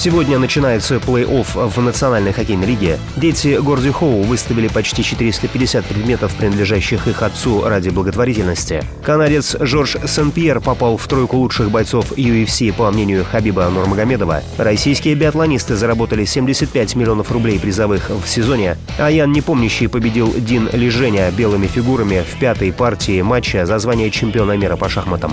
Сегодня начинается плей-офф в Национальной хоккейной лиге. Дети Горди Хоу выставили почти 450 предметов, принадлежащих их отцу ради благотворительности. Канадец Жорж Сен-Пьер попал в тройку лучших бойцов UFC, по мнению Хабиба Нурмагомедова. Российские биатлонисты заработали 75 миллионов рублей призовых в сезоне. А Ян Непомнящий победил Дин Леженя белыми фигурами в пятой партии матча за звание чемпиона мира по шахматам.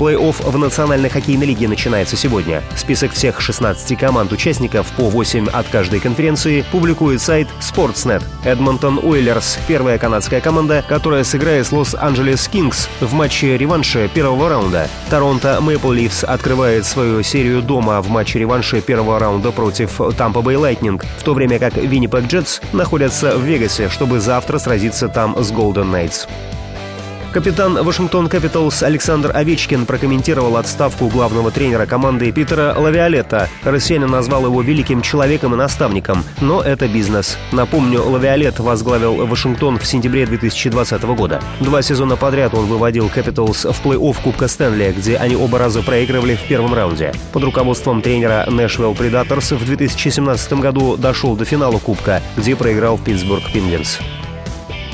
Плей-офф в Национальной хоккейной лиге начинается сегодня. Список всех 16 команд-участников по 8 от каждой конференции публикует сайт Sportsnet. Эдмонтон Ойлерс – первая канадская команда, которая сыграет с Лос-Анджелес Кингс в матче реванша первого раунда. Торонто Мэпл Ливс открывает свою серию дома в матче реванша первого раунда против Тампа Бэй Лайтнинг, в то время как Виннипек Джетс находятся в Вегасе, чтобы завтра сразиться там с Голден Найтс. Капитан Вашингтон Капиталс Александр Овечкин прокомментировал отставку главного тренера команды Питера Лавиолетта. Россиянин назвал его великим человеком и наставником, но это бизнес. Напомню, Лавиолет возглавил Вашингтон в сентябре 2020 года. Два сезона подряд он выводил Капиталс в плей-офф Кубка Стэнли, где они оба раза проигрывали в первом раунде. Под руководством тренера Нэшвилл Предаторс в 2017 году дошел до финала Кубка, где проиграл Питтсбург Пингвинс.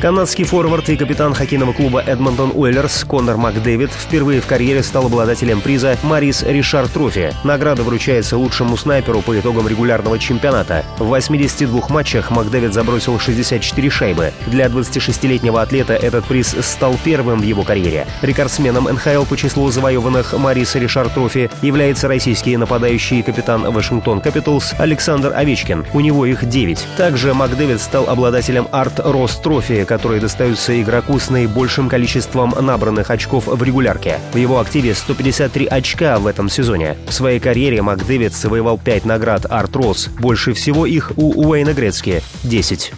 Канадский форвард и капитан хоккейного клуба Эдмонтон Ойлерс Конор Макдэвид впервые в карьере стал обладателем приза Морис Ришар Трофи. Награда вручается лучшему снайперу по итогам регулярного чемпионата. В 82 матчах Макдэвид забросил 64 шайбы. Для 26-летнего атлета этот приз стал первым в его карьере. Рекордсменом НХЛ по числу завоеванных Морис Ришар Трофи является российский нападающий капитан Вашингтон Капиталс Александр Овечкин. У него их 9. Также Макдэвид стал обладателем Арт Рос Трофи, которые достаются игроку с наибольшим количеством набранных очков в регулярке. В его активе 153 очка в этом сезоне. В своей карьере МакДэвид завоевал 5 наград Арт Рос. Больше всего их у Уэйна Грецки – 10.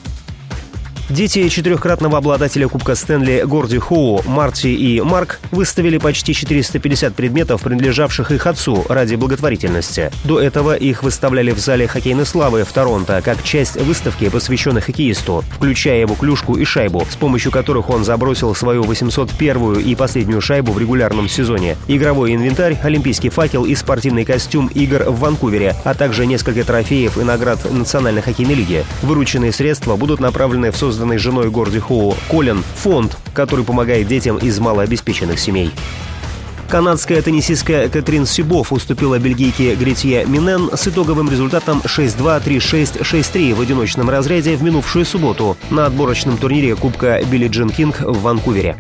Дети четырехкратного обладателя Кубка Стэнли Горди Хоу, Марти и Марк выставили почти 450 предметов, принадлежавших их отцу, ради благотворительности. До этого их выставляли в зале хоккейной славы в Торонто как часть выставки, посвященной хоккеисту, включая его клюшку и шайбу, с помощью которых он забросил свою 801-ю и последнюю шайбу в регулярном сезоне, игровой инвентарь, олимпийский факел и спортивный костюм игр в Ванкувере, а также несколько трофеев и наград Национальной хоккейной лиги. Вырученные средства будут направлены в создание созданный женой Горди Хоу Колин фонд, который помогает детям из малообеспеченных семей. Канадская теннисистка Катрин Сибов уступила бельгийке Гретье Минен с итоговым результатом 6-2, 3-6, 6-3 в одиночном разряде в минувшую субботу на отборочном турнире Кубка Билли Джин Кинг в Ванкувере.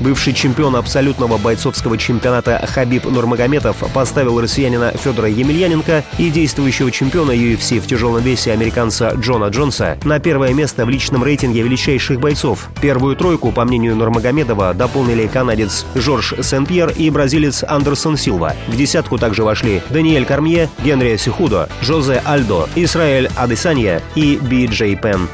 Бывший чемпион абсолютного бойцовского чемпионата Хабиб Нурмагомедов поставил россиянина Федора Емельяненко и действующего чемпиона UFC в тяжелом весе американца Джона Джонса на первое место в личном рейтинге величайших бойцов. Первую тройку, по мнению Нурмагомедова, дополнили канадец Жорж Сен-Пьер и бразилец Андерсон Силва. В десятку также вошли Даниэль Кармье, Генри Сихудо, Жозе Альдо, Исраэль Адесанья и Би Джей Пен.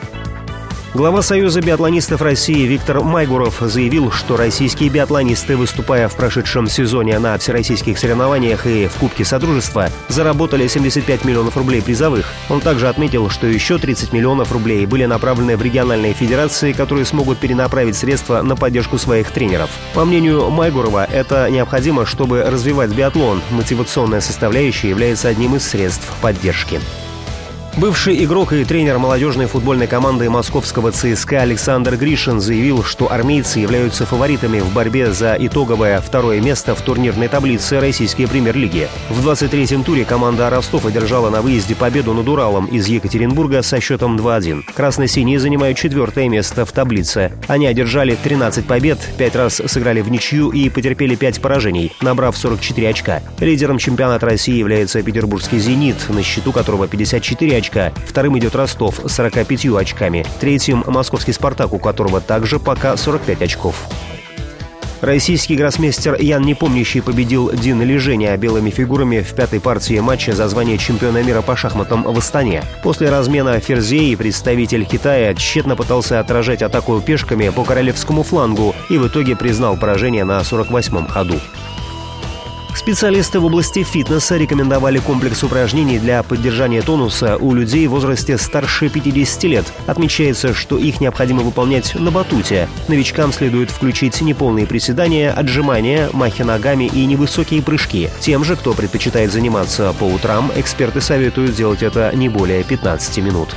Глава Союза биатлонистов России Виктор Майгуров заявил, что российские биатлонисты, выступая в прошедшем сезоне на всероссийских соревнованиях и в Кубке Содружества, заработали 75 миллионов рублей призовых. Он также отметил, что еще 30 миллионов рублей были направлены в региональные федерации, которые смогут перенаправить средства на поддержку своих тренеров. По мнению Майгурова, это необходимо, чтобы развивать биатлон. Мотивационная составляющая является одним из средств поддержки. Бывший игрок и тренер молодежной футбольной команды московского ЦСКА Александр Гришин заявил, что армейцы являются фаворитами в борьбе за итоговое второе место в турнирной таблице российской премьер-лиги. В 23-м туре команда Ростов одержала на выезде победу над Уралом из Екатеринбурга со счетом 2-1. Красно-синие занимают четвертое место в таблице. Они одержали 13 побед, 5 раз сыграли в ничью и потерпели 5 поражений, набрав 44 очка. Лидером чемпионата России является петербургский «Зенит», на счету которого 54 очка очка. Вторым идет Ростов с 45 очками. Третьим – московский «Спартак», у которого также пока 45 очков. Российский гроссмейстер Ян Непомнящий победил Дин Лежения белыми фигурами в пятой партии матча за звание чемпиона мира по шахматам в Астане. После размена Ферзей представитель Китая тщетно пытался отражать атаку пешками по королевскому флангу и в итоге признал поражение на 48-м ходу. Специалисты в области фитнеса рекомендовали комплекс упражнений для поддержания тонуса у людей в возрасте старше 50 лет. Отмечается, что их необходимо выполнять на батуте. Новичкам следует включить неполные приседания, отжимания, махи ногами и невысокие прыжки. Тем же, кто предпочитает заниматься по утрам, эксперты советуют делать это не более 15 минут.